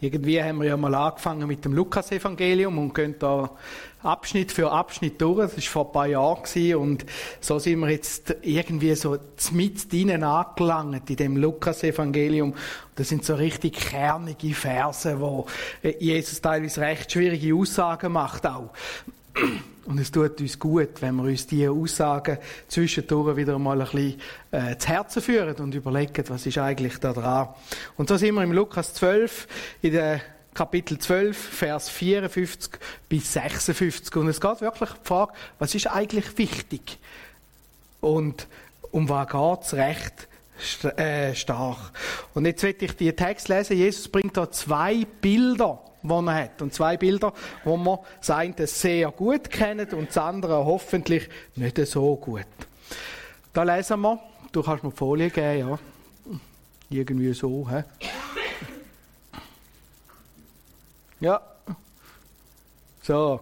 Irgendwie haben wir ja mal angefangen mit dem Lukas-Evangelium und gehen da Abschnitt für Abschnitt durch. Das war vor ein paar Jahren und so sind wir jetzt irgendwie so mit drinnen angelangt in dem Lukas-Evangelium. Das sind so richtig kernige Verse, wo Jesus teilweise recht schwierige Aussagen macht auch. Und es tut uns gut, wenn wir uns diese Aussagen zwischendurch wieder mal ein bisschen äh, zu Herzen führen und überlegen, was ist eigentlich da dran. Und so sind wir im Lukas 12, in der Kapitel 12, Vers 54 bis 56. Und es geht wirklich um die Frage, was ist eigentlich wichtig? Und um was geht es recht äh, stark? Und jetzt werde ich die Text lesen. Jesus bringt da zwei Bilder die er hat. Und zwei Bilder, wo wir das eine sehr gut kennen und das andere hoffentlich nicht so gut. Da lesen wir, du kannst mir die Folie geben, ja. Irgendwie so, hä? Ja. So.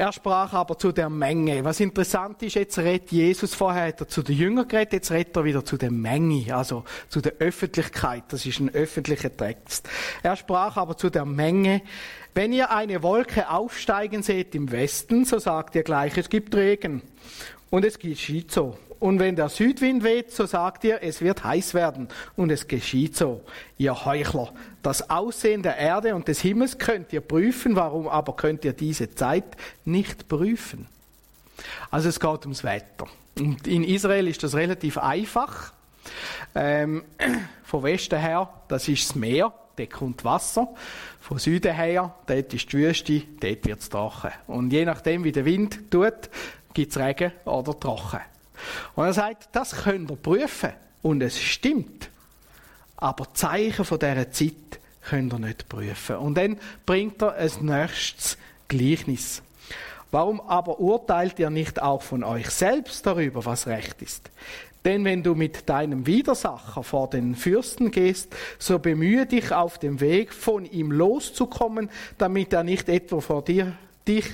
Er sprach aber zu der Menge. Was interessant ist, jetzt redet Jesus vorher hat er zu den Jüngern geredet, jetzt redet er wieder zu der Menge, also zu der Öffentlichkeit. Das ist ein öffentlicher Text. Er sprach aber zu der Menge, wenn ihr eine Wolke aufsteigen seht im Westen, so sagt ihr gleich, es gibt Regen. Und es geschieht so. Und wenn der Südwind weht, so sagt ihr, es wird heiß werden. Und es geschieht so. Ihr Heuchler. Das Aussehen der Erde und des Himmels könnt ihr prüfen. Warum aber könnt ihr diese Zeit nicht prüfen? Also es geht ums Wetter. Und in Israel ist das relativ einfach. Ähm, von Westen her, das ist das Meer, dort kommt Wasser. Von Süden her, dort ist die Wüste, dort wird es trocken. Und je nachdem, wie der Wind tut, gibt es Regen oder Trocken. Und er sagt, das könnt ihr prüfen. Und es stimmt. Aber Zeichen von dieser Zeit könnt ihr nicht prüfen. Und dann bringt er ein nächstes Gleichnis. Warum aber urteilt ihr nicht auch von euch selbst darüber, was recht ist? Denn wenn du mit deinem Widersacher vor den Fürsten gehst, so bemühe dich auf dem Weg von ihm loszukommen, damit er nicht etwa vor dir dich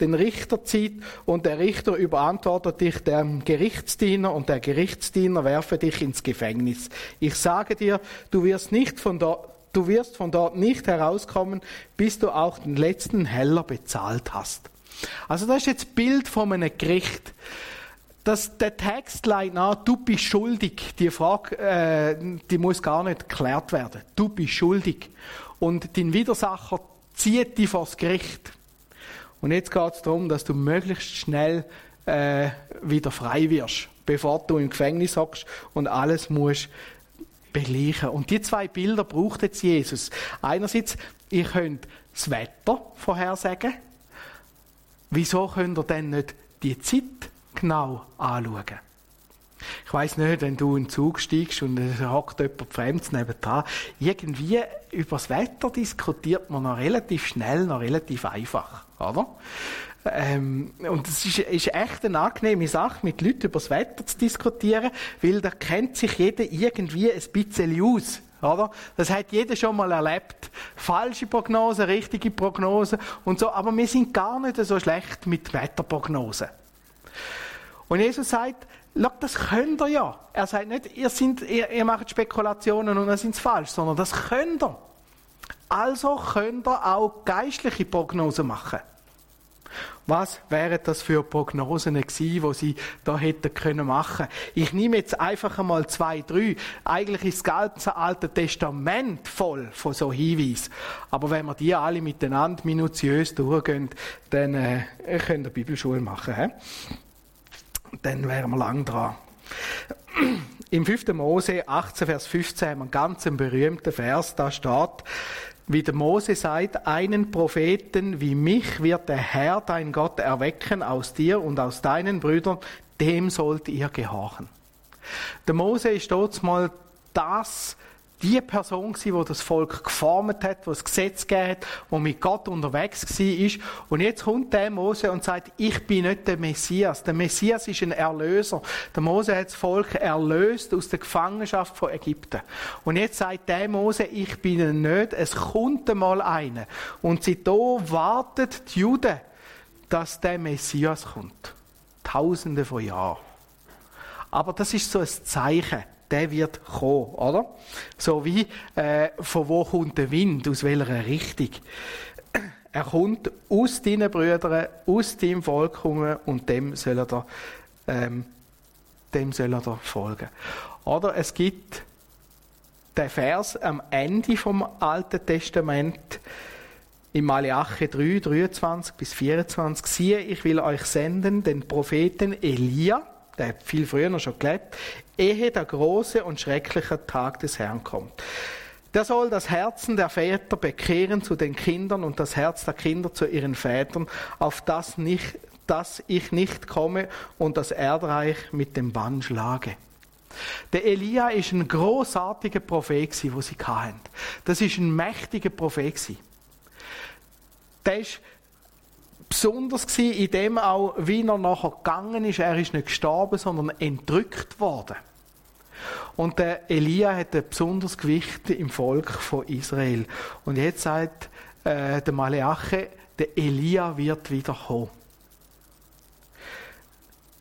den Richter zieht und der Richter überantwortet dich dem Gerichtsdiener und der Gerichtsdiener werfe dich ins Gefängnis. Ich sage dir, du wirst nicht von dort Du wirst von dort nicht herauskommen, bis du auch den letzten Heller bezahlt hast. Also das ist jetzt das Bild von einem Gericht. Das, der Text nach, du bist schuldig. Die Frage, äh, die muss gar nicht geklärt werden. Du bist schuldig. Und dein Widersacher zieht dich vors Gericht. Und jetzt geht es darum, dass du möglichst schnell äh, wieder frei wirst, bevor du im Gefängnis hockst und alles musst begleichen. Und die zwei Bilder braucht jetzt Jesus. Einerseits, ihr könnt das Wetter vorhersagen. Wieso könnt ihr denn nicht die Zeit genau anschauen? Ich weiß nicht, wenn du in den Zug steigst und es hockt jemand Fremdes nebendran, irgendwie über das Wetter diskutiert man noch relativ schnell, noch relativ einfach, oder? Ähm, und es ist, ist, echt eine angenehme Sache, mit Leuten über das Wetter zu diskutieren, weil da kennt sich jeder irgendwie ein bisschen aus. Oder? Das hat jeder schon mal erlebt. Falsche Prognosen, richtige Prognosen und so. Aber wir sind gar nicht so schlecht mit Wetterprognosen. Und Jesus sagt, Schau, das könnt ihr ja. Er sagt nicht, ihr, sind, ihr, ihr macht Spekulationen und dann sind falsch, sondern das könnt ihr. Also könnt ihr auch geistliche Prognosen machen. Was wären das für Prognosen gewesen, die sie da hätten können machen? Ich nehme jetzt einfach einmal zwei, drei. Eigentlich ist das ganze Alte Testament voll von so Hinweisen. Aber wenn wir die alle miteinander minutiös durchgehen, dann äh, könnt ihr Bibelschule machen. He? Dann wären wir lang dran. Im 5. Mose 18, Vers 15 haben wir einen ganz berühmten Vers, da steht, wie der Mose sagt, einen Propheten wie mich wird der Herr, dein Gott, erwecken aus dir und aus deinen Brüdern, dem sollt ihr gehorchen. Der Mose ist dort mal das die Person gewesen, die das Volk geformt hat, die das Gesetz gegeben hat, die mit Gott unterwegs war. Und jetzt kommt der Mose und sagt, ich bin nicht der Messias. Der Messias ist ein Erlöser. Der Mose hat das Volk erlöst aus der Gefangenschaft von Ägypten. Und jetzt sagt der Mose, ich bin nicht, es kommt einmal einer. Und seitdem wartet die Juden, dass der Messias kommt. Tausende von Jahren. Aber das ist so ein Zeichen der wird kommen, oder? So wie, äh, von wo kommt der Wind, aus welcher Richtung. Er kommt aus deinen Brüdern, aus deinem Volk und dem soll er ähm, dem soll er folgen. Oder es gibt den Vers am Ende vom Alten Testament, im Malachi 3, 23 bis 24, siehe, ich will euch senden, den Propheten Elia, der hat viel früher schon gelebt, ehe der große und schreckliche Tag des Herrn kommt. Der soll das Herzen der Väter bekehren zu den Kindern und das Herz der Kinder zu ihren Vätern, auf das, nicht, dass ich nicht komme und das Erdreich mit dem Bann schlage. Der Elia ist ein großartiger Prophet, wo sie hatten. Das ist ein mächtiger Prophet. Der ist besonders in dem auch, wie er nachher gegangen ist. Er ist nicht gestorben, sondern entrückt worden. Und der Elia hat ein besonderes Gewicht im Volk von Israel. Und jetzt sagt äh, der Maleache, der Elia wird wiederkommen.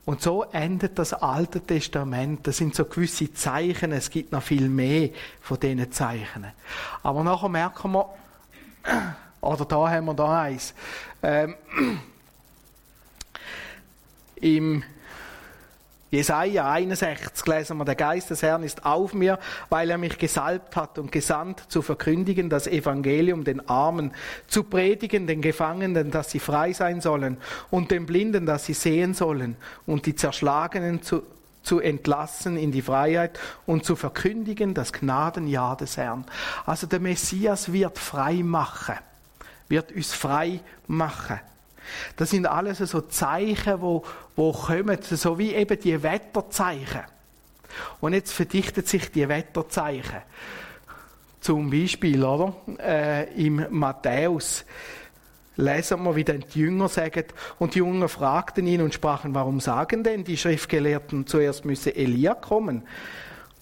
Und so endet das Alte Testament. Das sind so gewisse Zeichen. Es gibt noch viel mehr von diesen Zeichen. Aber nachher merken wir, oder da haben wir da eins. Ähm, Im Jesaja 61 lesen wir, der Geist des Herrn ist auf mir, weil er mich gesalbt hat und gesandt, zu verkündigen das Evangelium den Armen, zu predigen den Gefangenen, dass sie frei sein sollen, und den Blinden, dass sie sehen sollen, und die Zerschlagenen zu, zu entlassen in die Freiheit und zu verkündigen das Gnadenjahr des Herrn. Also der Messias wird frei machen, wird uns frei machen. Das sind alles so Zeichen, wo, wo kommen, so wie eben die Wetterzeichen. Und jetzt verdichtet sich die Wetterzeichen. Zum Beispiel, oder? Äh, Im Matthäus lesen wir, wie dann die Jünger sagen, und die Jünger fragten ihn und sprachen, warum sagen denn die Schriftgelehrten, zuerst müsse Elia kommen?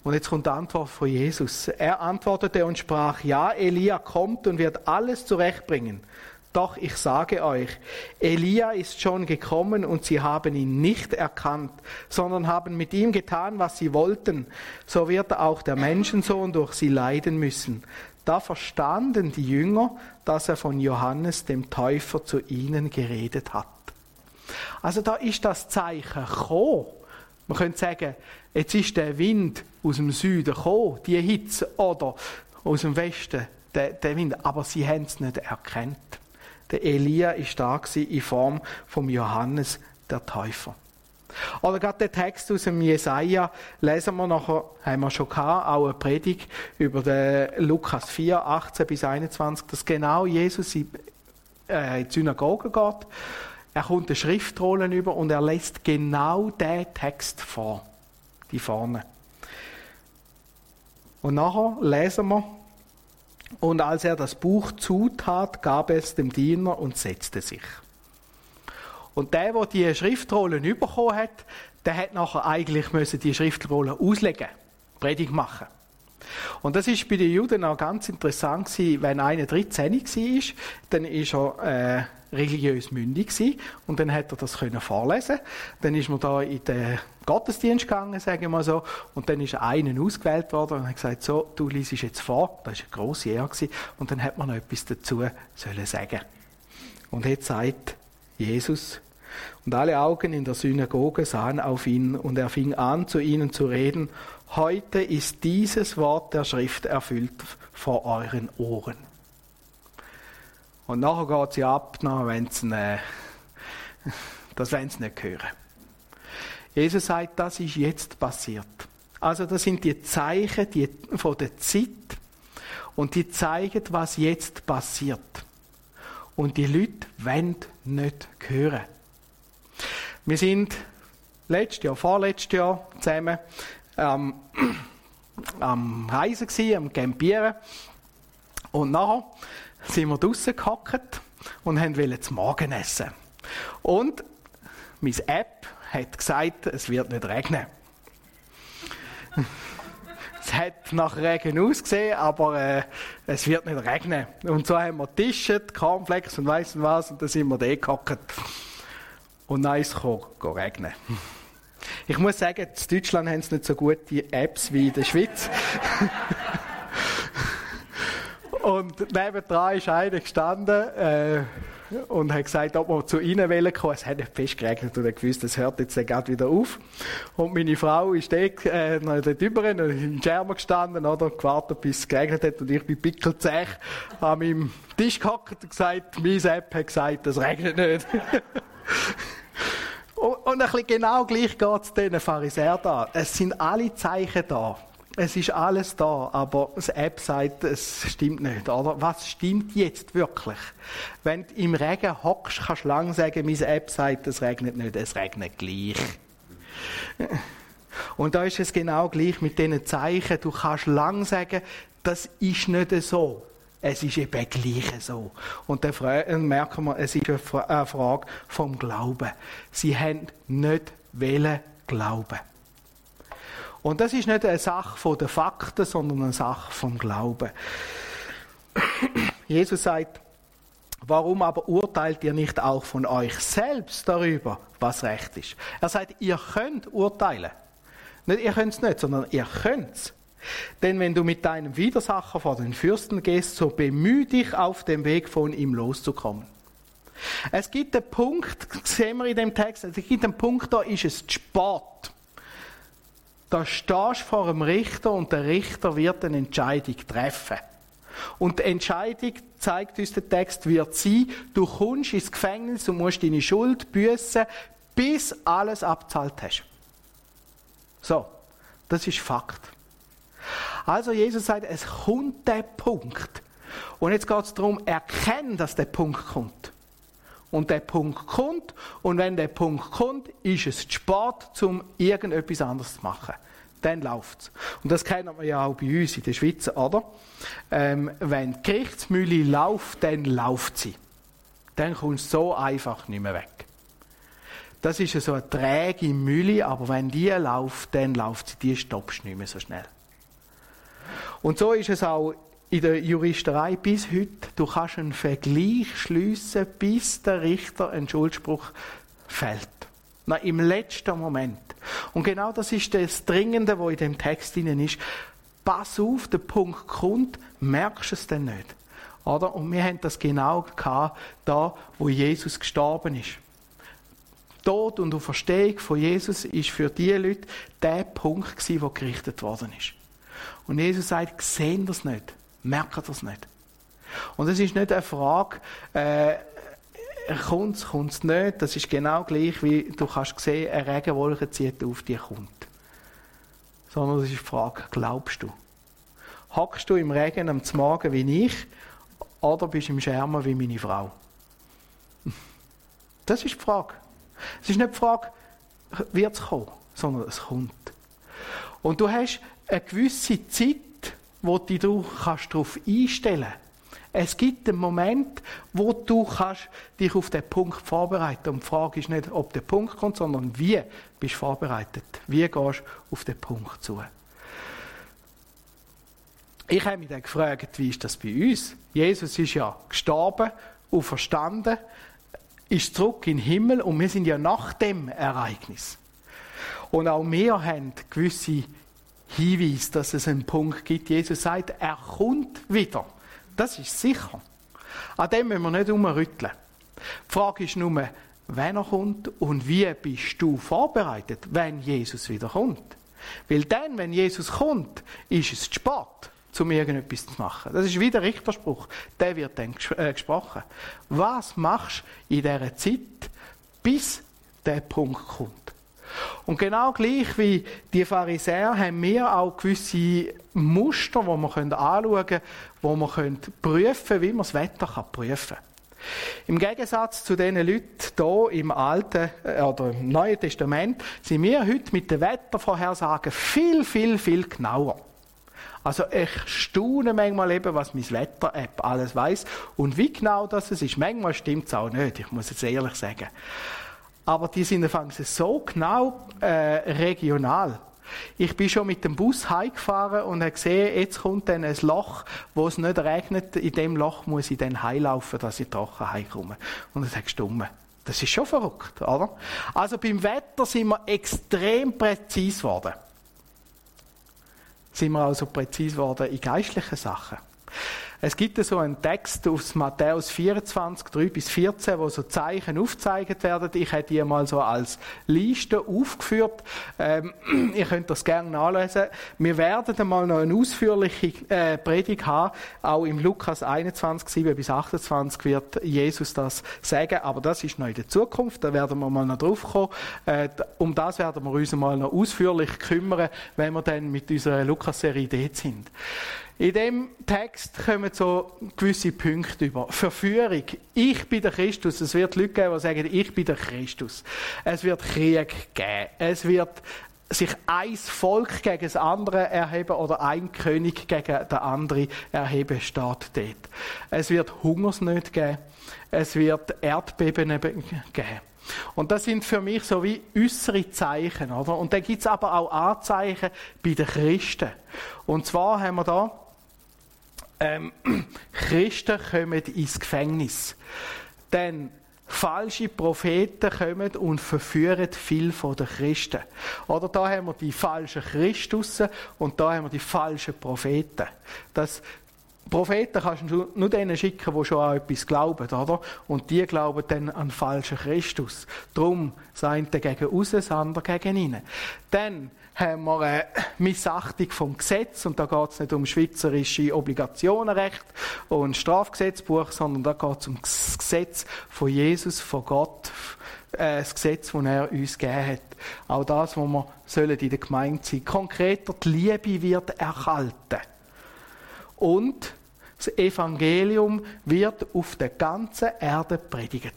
Und jetzt kommt die Antwort von Jesus. Er antwortete und sprach, ja, Elia kommt und wird alles zurechtbringen. Doch ich sage euch, Elia ist schon gekommen und sie haben ihn nicht erkannt, sondern haben mit ihm getan, was sie wollten. So wird auch der Menschensohn durch sie leiden müssen. Da verstanden die Jünger, dass er von Johannes dem Täufer zu ihnen geredet hat. Also da ist das Zeichen gekommen. Man könnte sagen, jetzt ist der Wind aus dem Süden gekommen, die Hitze, oder aus dem Westen, der, der Wind, aber sie haben es nicht erkannt. Der Elia ist da in Form von Johannes der Täufer. Oder gerade der Text aus dem Jesaja lesen wir nachher, haben wir schon gehabt, auch eine Predigt über den Lukas 4, 18 bis 21, dass genau Jesus in, äh, in die Synagoge geht. Er kommt eine Schriftrollen über und er lässt genau den Text vor. Die vorne. Und nachher lesen wir, und als er das Buch zutat, gab es dem Diener und setzte sich. Und der, der die Schriftrollen bekommen hat, der hat nachher eigentlich müssen die Schriftrollen auslegen, Predigt machen. Und das ist bei den Juden auch ganz interessant gewesen, wenn einer 13 war, dann ist er äh, religiös mündig gewesen, und dann hat er das können vorlesen. Dann ist man da in den Gottesdienst gegangen, sagen wir mal so, und dann ist einer ausgewählt worden und hat gesagt, so, du liest jetzt vor. Das war eine grosse Ehre gewesen, und dann hat man noch etwas dazu sollen sagen. Und jetzt sagt Jesus, und alle Augen in der Synagoge sahen auf ihn, und er fing an, zu ihnen zu reden, heute ist dieses Wort der Schrift erfüllt vor euren Ohren. Und nachher geht sie ab, wenn sie, äh, das wollen sie nicht hören. Jesus sagt, das ist jetzt passiert. Also das sind die Zeichen die, von der Zeit und die zeigen, was jetzt passiert. Und die Leute wollen nicht hören. Wir sind letztes Jahr, vorletztes Jahr zusammen ähm, am Reisen gewesen, am Campieren. Und nachher sind wir draußen gehockt und wollten zum Morgen essen. Und meine App hat gesagt, es wird nicht regnen. es hat nach Regen ausgesehen, aber äh, es wird nicht regnen. Und so haben wir Tische, Cornflakes und weiss was, und dann sind wir da gehockt. Und dann ist es regnen. Ich muss sagen, in Deutschland haben sie nicht so gute Apps wie in der Schweiz. und nebendran ist einer gestanden äh, und hat gesagt, ob wir zu ihnen wollen kommen. Es hat nicht fest geregnet und er gewusst, es hört jetzt gerade wieder auf. Und meine Frau ist dort, äh, dort über in den Schermen gestanden, oder, gewartet, bis es geregnet hat und ich bin pickelzäh an meinem Tisch gehockt und gesagt, meine App hat gesagt, es regnet nicht. Und ein bisschen genau gleich geht es diesen Pharisäern da. Es sind alle Zeichen da. Es ist alles da, aber das App sagt, es stimmt nicht, oder? Was stimmt jetzt wirklich? Wenn du im Regen hockst, kannst du lang sagen, meine App sagt, es regnet nicht, es regnet gleich. Und da ist es genau gleich mit diesen Zeichen. Du kannst lang sagen, das ist nicht so. Es ist eben gleich so. Und dann merken wir, es ist eine Frage vom Glauben. Sie haben nicht wollen glauben. Und das ist nicht eine Sache der Fakten, sondern eine Sache vom Glauben. Jesus sagt, warum aber urteilt ihr nicht auch von euch selbst darüber, was recht ist? Er sagt, ihr könnt urteilen. Nicht ihr könnt es nicht, sondern ihr könnt es. Denn wenn du mit deinem Widersacher vor den Fürsten gehst, so bemühe dich auf dem Weg von ihm loszukommen. Es gibt einen Punkt, sehen wir in dem Text, es gibt einen Punkt, da ist es Sport. Da stehst du vor einem Richter und der Richter wird eine Entscheidung treffen. Und die Entscheidung, zeigt uns der Text, wird sein, du kommst ins Gefängnis und musst deine Schuld büßen, bis alles abzahlt hast. So, das ist Fakt. Also Jesus sagt, es kommt der Punkt. Und jetzt geht es darum, erkennen, dass der Punkt kommt. Und der Punkt kommt, und wenn der Punkt kommt, ist es Sport, um irgendetwas anderes zu machen. Dann läuft es. Und das kennen wir ja auch bei uns in der Schweiz, oder? Ähm, wenn die Gerichtsmühle läuft, dann läuft sie. Dann kommt es so einfach nicht mehr weg. Das ist so eine träge Mühle, aber wenn die läuft, dann läuft sie, die stoppst du nicht mehr so schnell. Und so ist es auch in der Juristerei bis heute. Du kannst einen Vergleich schliessen, bis der Richter einen Schuldspruch fällt. Na, im letzten Moment. Und genau das ist das Dringende, wo in dem Text drin ist. Pass auf, der Punkt kommt, merkst du es denn nicht. Oder? Und wir haben das genau gehabt, da, wo Jesus gestorben ist. Tod und Auferstehung von Jesus ist für die Leute der Punkt gewesen, wo gerichtet worden ist. Und Jesus sagt, sehen das nicht, merken das nicht. Und es ist nicht eine Frage, äh, kommt es, kommt es nicht. Das ist genau gleich, wie du kannst sehen, eine Regenwolke zieht auf, die kommt. Sondern es ist die Frage, glaubst du? Hockst du im Regen am Morgen wie ich oder bist du im Schermen wie meine Frau? Das ist die Frage. Es ist nicht die Frage, wird es kommen, sondern es kommt. Und du hast eine gewisse Zeit, wo du dich darauf einstellen kannst. Es gibt einen Moment, wo du kannst dich auf den Punkt vorbereiten Und die Frage ist nicht, ob der Punkt kommt, sondern wie bist du vorbereitet. Wie gehst du auf den Punkt zu. Ich habe mich dann gefragt, wie ist das bei uns? Jesus ist ja gestorben und verstanden, ist zurück in den Himmel und wir sind ja nach dem Ereignis. Und auch wir haben gewisse Hinweis, dass es einen Punkt gibt. Jesus sagt, er kommt wieder. Das ist sicher. An dem müssen wir nicht umrütteln. Die Frage ist nur, wenn er kommt und wie bist du vorbereitet, wenn Jesus wieder kommt. Weil dann, wenn Jesus kommt, ist es zu spät, um irgendetwas zu machen. Das ist wie der Richterspruch. Der wird dann äh, gesprochen. Was machst du in dieser Zeit, bis der Punkt kommt? Und genau gleich wie die Pharisäer haben wir auch gewisse Muster, die wir anschauen können, wo wir prüfen können, wie man das Wetter prüfen kann. Im Gegensatz zu den Leuten hier im Alten äh, oder im Neuen Testament sind wir heute mit den Wettervorhersagen viel, viel, viel genauer. Also ich staune manchmal eben, was mein Wetter-App alles weiß und wie genau das ist. Manchmal stimmt es auch nicht, ich muss es ehrlich sagen. Aber die sind so genau äh, regional. Ich bin schon mit dem Bus heimgefahren und habe gesehen, jetzt kommt dann ein Loch, wo es nicht regnet. In dem Loch muss ich dann heimlaufen, dass ich trocken heimkomme. Und es hat gestummen. Das ist schon verrückt, oder? Also beim Wetter sind wir extrem präzise geworden. Sind wir also präzise geworden in geistlichen Sachen. Es gibt so einen Text aus Matthäus 24, 3 bis 14, wo so Zeichen aufgezeigt werden. Ich hätte die mal so als Liste aufgeführt. Ähm, ihr könnt das gerne nachlesen. Wir werden einmal noch eine ausführliche äh, Predigt haben. Auch im Lukas 21, 7 bis 28 wird Jesus das sagen. Aber das ist noch in der Zukunft. Da werden wir mal noch drauf kommen. Äh, um das werden wir uns mal noch ausführlich kümmern, wenn wir dann mit unserer Lukas-Serie dort sind. In dem Text kommen so gewisse Punkte über. Verführung. Ich bin der Christus. Es wird Leute geben, die sagen, ich bin der Christus. Es wird Krieg geben. Es wird sich ein Volk gegen das andere erheben oder ein König gegen den anderen erheben, steht dort. Es wird Hungersnöte geben. Es wird Erdbeben geben. Und das sind für mich so wie äußere Zeichen, oder? Und dann gibt es aber auch Anzeichen bei den Christen. Und zwar haben wir da ähm, Christen kommen ins Gefängnis. Denn falsche Propheten kommen und verführen viel von den Christen. Oder da haben wir die falschen Christussen und da haben wir die falschen Propheten. Das Propheten kannst du nur denen schicken, die schon an etwas glauben, oder? Und die glauben dann an falschen Christus. Darum seien die gegen raus, das andere gegen innen. Dann haben wir eine Missachtung vom Gesetz und da geht es nicht um schweizerische Obligationenrecht und Strafgesetzbuch, sondern da geht es um das Gesetz von Jesus, von Gott, äh, das Gesetz, das er uns gegeben hat. Auch das, wo wir sollen in der Gemeinde sein. Konkreter, die Liebe wird erhalten. Und das Evangelium wird auf der ganzen Erde predigt.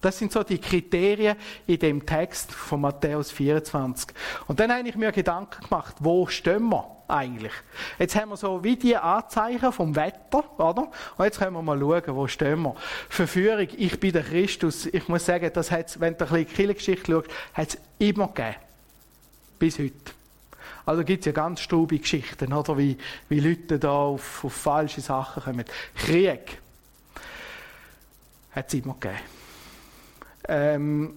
Das sind so die Kriterien in dem Text von Matthäus 24. Und dann habe ich mir Gedanken gemacht, wo stehen wir eigentlich? Jetzt haben wir so wie die Anzeichen vom Wetter, oder? Und jetzt können wir mal schauen, wo stehen wir. Verführung, ich bin der Christus. Ich muss sagen, das hat's, wenn du ein bisschen Kirchengeschichte schaust, hat es immer gegeben. Bis heute. Also gibt es ja ganz strubige Geschichten, oder? Wie, wie Leute da auf, auf falsche Sachen kommen. Krieg hat es immer gegeben. Ähm,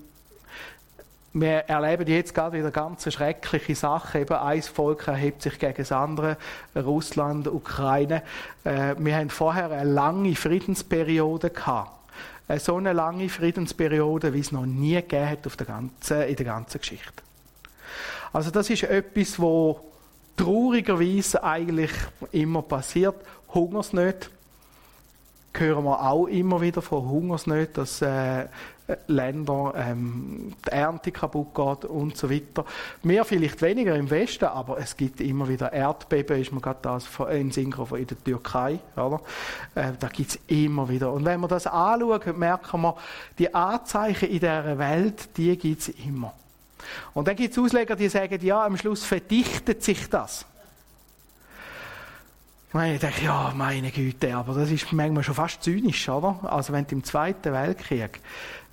wir erleben jetzt gerade wieder ganz schreckliche Sachen. Eben ein Volk erhebt sich gegen das andere, Russland, Ukraine. Äh, wir haben vorher eine lange Friedensperiode gehabt. Äh, so eine lange Friedensperiode, wie es noch nie gegeben hat auf der ganzen, in der ganzen Geschichte. Also das ist etwas, wo traurigerweise eigentlich immer passiert. Hungersnöte hören wir auch immer wieder von Hungersnöten, dass äh, Länder ähm, die Ernte kaputt geht und so weiter. Mehr vielleicht weniger im Westen, aber es gibt immer wieder Erdbeben, ist man gerade das in Synchro in der Türkei, oder? Äh, da gibt es immer wieder. Und wenn wir das anschauen, merken wir, die Anzeichen in dieser Welt, die gibt es immer. Und dann gibt es Ausleger, die sagen, ja, am Schluss verdichtet sich das. Ich denke, ja, meine Güte, aber das ist manchmal schon fast zynisch, oder? Also wenn du im Zweiten Weltkrieg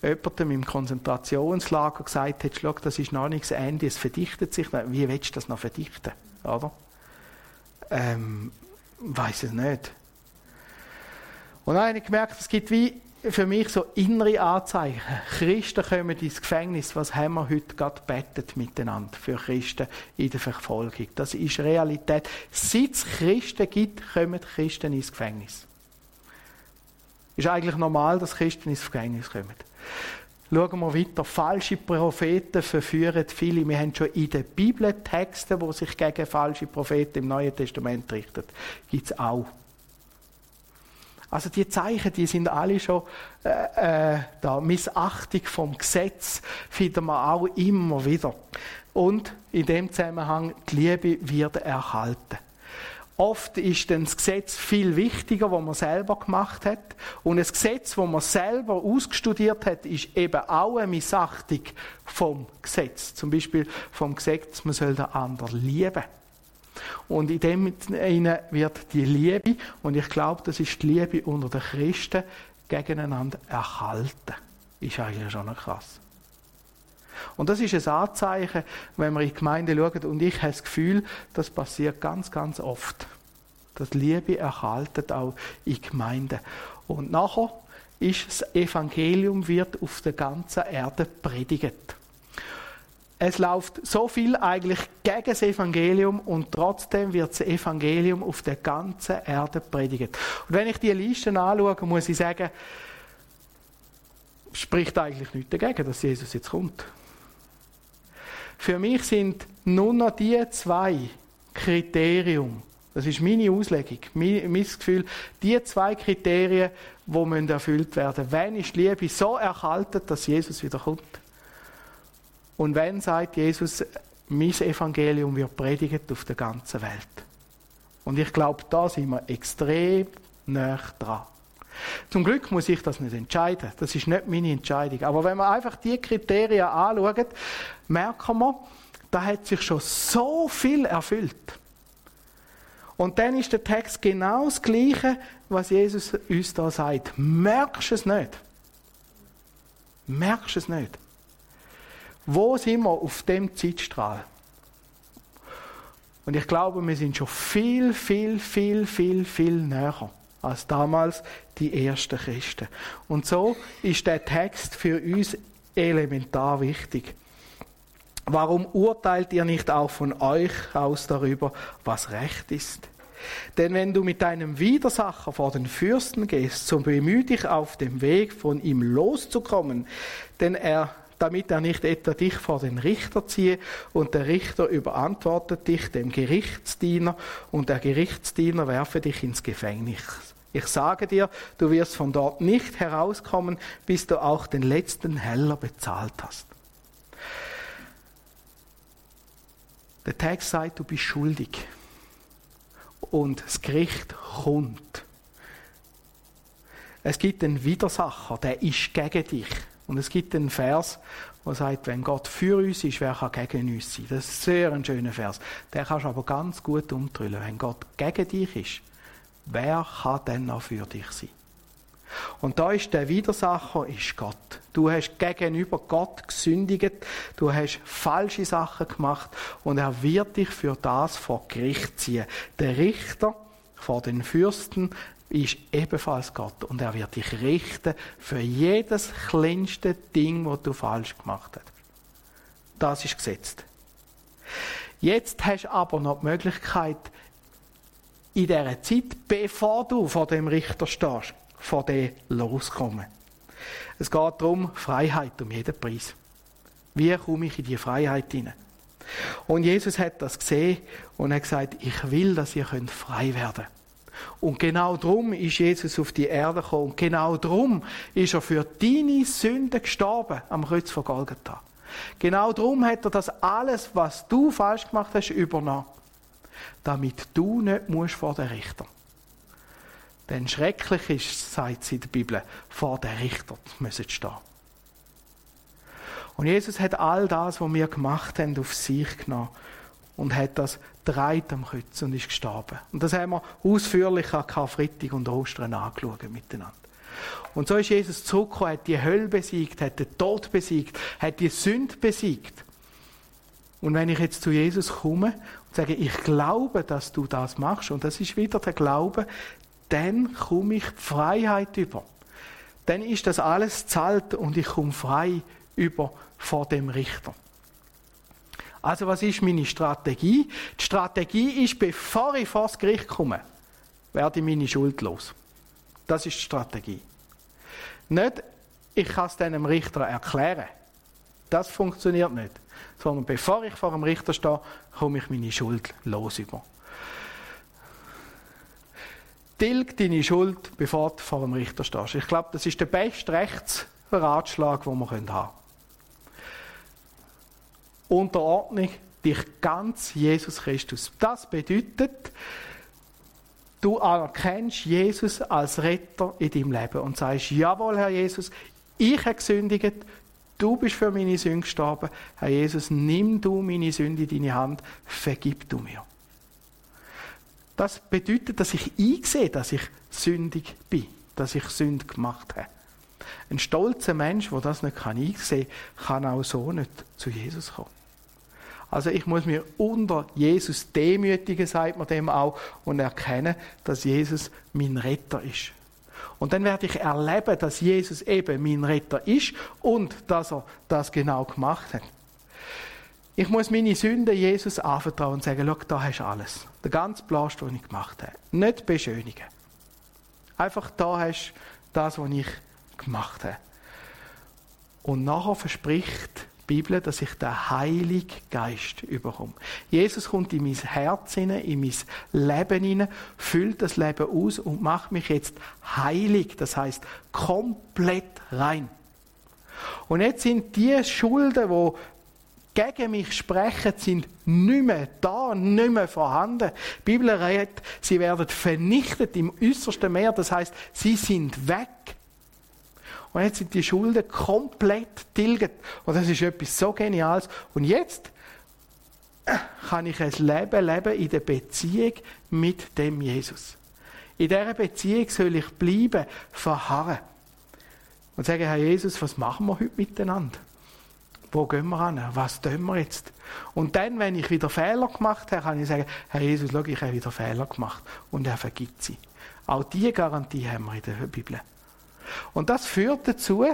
jemandem im Konzentrationslager gesagt hättest, schau, das ist noch nichts Ende, es verdichtet sich, wie willst du das noch verdichten, oder? Ähm, weiß es nicht. Und dann habe ich gemerkt, es gibt wie für mich so innere Anzeichen. Christen kommen ins Gefängnis. Was haben wir heute gerade bettet miteinander für Christen in der Verfolgung? Das ist Realität. Seit es Christen gibt, kommen Christen ins Gefängnis. Ist eigentlich normal, dass Christen ins Gefängnis kommen. Schauen wir weiter. Falsche Propheten verführen viele. Wir haben schon in den Bibel Texte, die sich gegen falsche Propheten im Neuen Testament richten, gibt es auch. Also die Zeichen, die sind alle schon äh, äh, da. Missachtung vom Gesetz finden wir auch immer wieder. Und in dem Zusammenhang, die Liebe wird erhalten. Oft ist dann das Gesetz viel wichtiger, was man selber gemacht hat. Und das Gesetz, das man selber ausgestudiert hat, ist eben auch eine Missachtung vom Gesetz. Zum Beispiel vom Gesetz, man soll den anderen lieben. Und in dem wird die Liebe, und ich glaube, das ist die Liebe unter den Christen, gegeneinander erhalten. Ist eigentlich schon krass. Und das ist ein Anzeichen, wenn wir in die Gemeinde schauen, und ich habe das Gefühl, das passiert ganz, ganz oft. Dass Liebe erhalten auch in Gemeinden. Und nachher ist, das Evangelium wird auf der ganzen Erde predigt. Es läuft so viel eigentlich gegen das Evangelium und trotzdem wird das Evangelium auf der ganzen Erde predigt. Und wenn ich die Listen anschaue, muss ich sagen, spricht eigentlich nichts dagegen, dass Jesus jetzt kommt. Für mich sind nur noch die zwei Kriterien, das ist meine Auslegung, mein, Gefühl, die zwei Kriterien, die erfüllt werden Wenn ist die Liebe so erhalten, dass Jesus wieder kommt? Und wenn, sagt Jesus, mein Evangelium wird predigt auf der ganzen Welt. Und ich glaube, da sind wir extrem nah dran. Zum Glück muss ich das nicht entscheiden. Das ist nicht meine Entscheidung. Aber wenn wir einfach die Kriterien anschauen, merken wir, da hat sich schon so viel erfüllt. Und dann ist der Text genau das Gleiche, was Jesus uns da sagt. Merkst es nicht? Merkst es nicht? Wo sind wir auf dem Zeitstrahl? Und ich glaube, wir sind schon viel, viel, viel, viel, viel näher als damals die ersten Christen. Und so ist der Text für uns elementar wichtig. Warum urteilt ihr nicht auch von euch aus darüber, was recht ist? Denn wenn du mit deinem Widersacher vor den Fürsten gehst, so bemühe dich auf dem Weg, von ihm loszukommen, denn er damit er nicht etwa dich vor den Richter ziehe und der Richter überantwortet dich dem Gerichtsdiener und der Gerichtsdiener werfe dich ins Gefängnis. Ich sage dir, du wirst von dort nicht herauskommen, bis du auch den letzten Heller bezahlt hast. Der Text sagt, du bist schuldig. Und das Gericht kommt. Es gibt einen Widersacher, der ist gegen dich. Und es gibt einen Vers, der sagt, wenn Gott für uns ist, wer kann gegen uns sein? Das ist sehr ein schöner Vers. Den kannst du aber ganz gut umtrüllen. Wenn Gott gegen dich ist, wer kann denn noch für dich sein? Und da ist der Widersacher, ist Gott. Du hast gegenüber Gott gesündigt, du hast falsche Sachen gemacht und er wird dich für das vor Gericht ziehen. Der Richter vor den Fürsten ist ebenfalls Gott und er wird dich richten für jedes kleinste Ding, was du falsch gemacht hast. Das ist gesetzt. Jetzt hast du aber noch die Möglichkeit, in dieser Zeit, bevor du vor dem Richter stehst, von dem loskommen. Es geht darum, Freiheit um jeden Preis. Wie komme ich in die Freiheit hinein? Und Jesus hat das gesehen und hat gesagt, ich will, dass ihr frei werden könnt. Und genau darum ist Jesus auf die Erde gekommen. Und genau darum ist er für deine Sünden gestorben am Kreuz von Golgatha. Genau darum hat er das alles, was du falsch gemacht hast, übernommen. Damit du nicht musst vor den Richter. Denn schrecklich ist, sagt sie in der Bibel, vor den Richter müssen stehen. Und Jesus hat all das, was wir gemacht haben, auf sich genommen und hat das dreit am Kreuz und ist gestorben. Und das haben wir ausführlich an Karfreitag und Ostern angeschaut miteinander. Und so ist Jesus zurückgekommen, hat die Hölle besiegt, hat den Tod besiegt, hat die Sünde besiegt. Und wenn ich jetzt zu Jesus komme und sage, ich glaube, dass du das machst, und das ist wieder der Glaube, dann komme ich Freiheit über. Dann ist das alles zahlt und ich komme frei über vor dem Richter. Also was ist meine Strategie? Die Strategie ist, bevor ich vor das Gericht komme, werde ich meine Schuld los. Das ist die Strategie. Nicht, ich kann es dem Richter erklären. Das funktioniert nicht. Sondern bevor ich vor dem Richter stehe, komme ich meine Schuld los über. Tilg deine Schuld, bevor du vor dem Richter stehst. Ich glaube, das ist der beste Rechtsratschlag, den wir haben können. Unterordnung dich ganz Jesus Christus. Das bedeutet, du erkennst Jesus als Retter in deinem Leben und sagst, jawohl, Herr Jesus, ich habe gesündigt, du bist für meine Sünde gestorben. Herr Jesus, nimm du meine Sünde in deine Hand, vergib du mir. Das bedeutet, dass ich einsehe, dass ich sündig bin, dass ich Sünde gemacht habe. Ein stolzer Mensch, der das nicht einsehen kann, kann auch so nicht zu Jesus kommen. Also ich muss mir unter Jesus demütigen, sagt man dem auch, und erkennen, dass Jesus mein Retter ist. Und dann werde ich erleben, dass Jesus eben mein Retter ist und dass er das genau gemacht hat. Ich muss meine Sünden Jesus anvertrauen und sagen, schau, da hast du alles. Der ganze Blast, den ich gemacht habe. Nicht beschönigen. Einfach da hast du das, was ich gemacht habe. Und nachher verspricht Bibel, dass ich den Heiligen Geist überkomme. Jesus kommt in mein Herz hinein, in mein Leben hinein, füllt das Leben aus und macht mich jetzt heilig. Das heißt komplett rein. Und jetzt sind die Schulden, die gegen mich sprechen, sind nicht mehr da, nicht mehr vorhanden. Die Bibel redet, sie werden vernichtet im äußersten Meer. Das heißt, sie sind weg. Und jetzt sind die Schulden komplett tilget. Und das ist etwas so Geniales. Und jetzt kann ich ein Leben leben in der Beziehung mit dem Jesus. In dieser Beziehung soll ich bleiben, verharren. Und sagen, Herr Jesus, was machen wir heute miteinander? Wo gehen wir an? Was tun wir jetzt? Und dann, wenn ich wieder Fehler gemacht habe, kann ich sagen, Herr Jesus, schau, ich habe wieder Fehler gemacht. Und er vergibt sie. Auch diese Garantie haben wir in der Bibel. Und das führt dazu,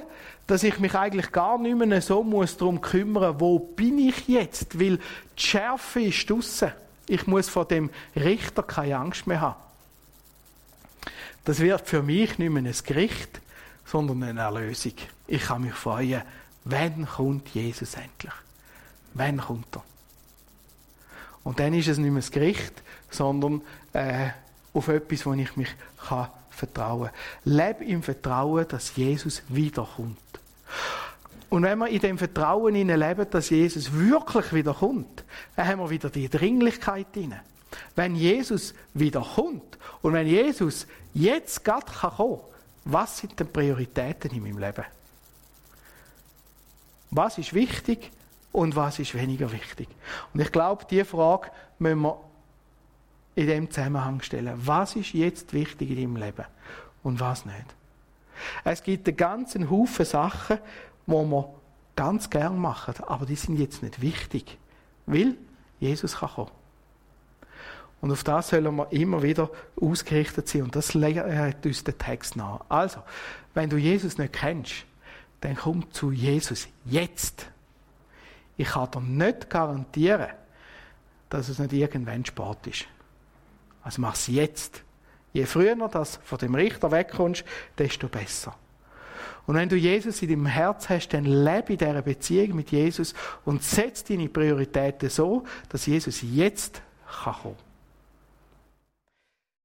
dass ich mich eigentlich gar nicht mehr so muss darum kümmern wo bin ich jetzt? Weil die Schärfe ist draussen. Ich muss vor dem Richter keine Angst mehr haben. Das wird für mich nicht mehr ein Gericht, sondern eine Erlösung. Ich kann mich freuen, wann kommt Jesus endlich? Wann kommt er? Und dann ist es nicht mehr das Gericht, sondern äh, auf etwas, wo ich mich kann vertrauen. Leb im Vertrauen, dass Jesus wiederkommt. Und wenn wir in dem Vertrauen leben, dass Jesus wirklich wiederkommt, dann haben wir wieder die Dringlichkeit drin. Wenn Jesus wiederkommt und wenn Jesus jetzt gerade kommen kann, was sind die Prioritäten in meinem Leben? Was ist wichtig und was ist weniger wichtig? Und ich glaube, diese Frage müssen wir in dem Zusammenhang stellen. Was ist jetzt wichtig in deinem Leben und was nicht? Es gibt einen ganzen Haufen Sachen, die wir ganz gern machen, aber die sind jetzt nicht wichtig, weil Jesus kann kommen. Und auf das sollen wir immer wieder ausgerichtet sein. Und das legt uns der Text nach. Also, wenn du Jesus nicht kennst, dann komm zu Jesus jetzt. Ich kann dir nicht garantieren, dass es nicht irgendwann Sport ist. Also mach es jetzt. Je früher du von dem Richter wegkommst, desto besser. Und wenn du Jesus in deinem Herz hast, dann lebe in dieser Beziehung mit Jesus und setz deine Prioritäten so, dass Jesus jetzt kann kommen kann.